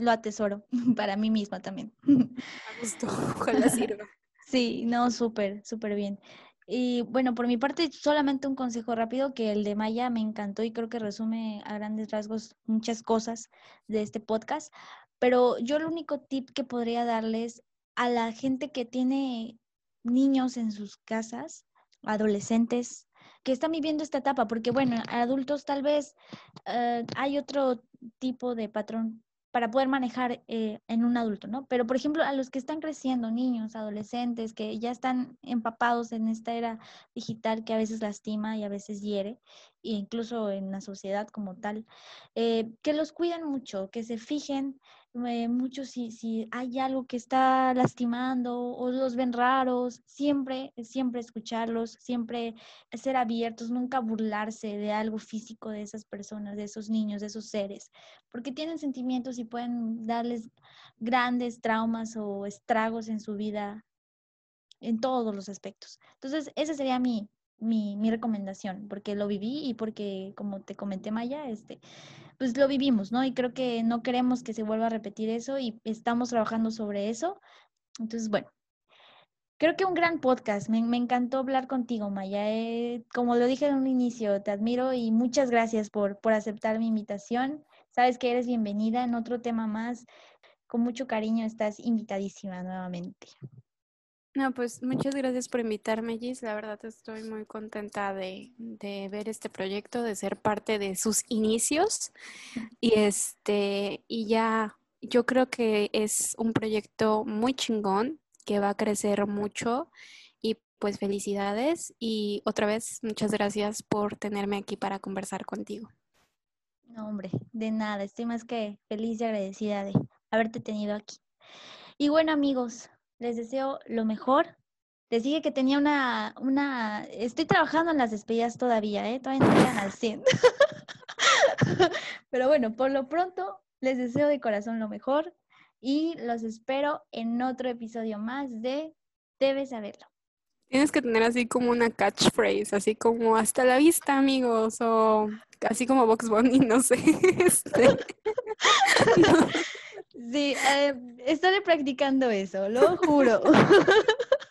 Lo atesoro para mí misma también. Me gustó, ojalá sirva. Sí, no, súper, súper bien. Y bueno, por mi parte, solamente un consejo rápido que el de Maya me encantó y creo que resume a grandes rasgos muchas cosas de este podcast. Pero yo el único tip que podría darles a la gente que tiene niños en sus casas, adolescentes, que están viviendo esta etapa, porque bueno, adultos tal vez eh, hay otro tipo de patrón para poder manejar eh, en un adulto, ¿no? Pero, por ejemplo, a los que están creciendo, niños, adolescentes, que ya están empapados en esta era digital que a veces lastima y a veces hiere, e incluso en la sociedad como tal, eh, que los cuiden mucho, que se fijen eh, mucho si, si hay algo que está lastimando o los ven raros, siempre, siempre escucharlos, siempre ser abiertos, nunca burlarse de algo físico de esas personas, de esos niños, de esos seres, porque tienen sentimientos y pueden darles grandes traumas o estragos en su vida en todos los aspectos. Entonces, esa sería mi, mi, mi recomendación, porque lo viví y porque, como te comenté, Maya, este, pues lo vivimos, ¿no? Y creo que no queremos que se vuelva a repetir eso y estamos trabajando sobre eso. Entonces, bueno, creo que un gran podcast. Me, encantó hablar contigo, Maya. Eh, como lo dije en un inicio, te admiro y muchas gracias por, por aceptar mi invitación. Sabes que eres bienvenida en otro tema más. Con mucho cariño estás invitadísima nuevamente. No, pues muchas gracias por invitarme, Gis. La verdad estoy muy contenta de, de, ver este proyecto, de ser parte de sus inicios. Y este, y ya, yo creo que es un proyecto muy chingón que va a crecer mucho. Y pues felicidades. Y otra vez, muchas gracias por tenerme aquí para conversar contigo. No, hombre, de nada. Estoy más que feliz y agradecida de haberte tenido aquí. Y bueno, amigos, les deseo lo mejor. Les dije que tenía una, una, estoy trabajando en las despedidas todavía, ¿eh? Todavía no llegan al 100. Pero bueno, por lo pronto, les deseo de corazón lo mejor y los espero en otro episodio más de Debes saberlo. Tienes que tener así como una catchphrase, así como hasta la vista, amigos, o así como Box Bunny, no sé. Este. Sí, eh, estaré practicando eso, lo juro.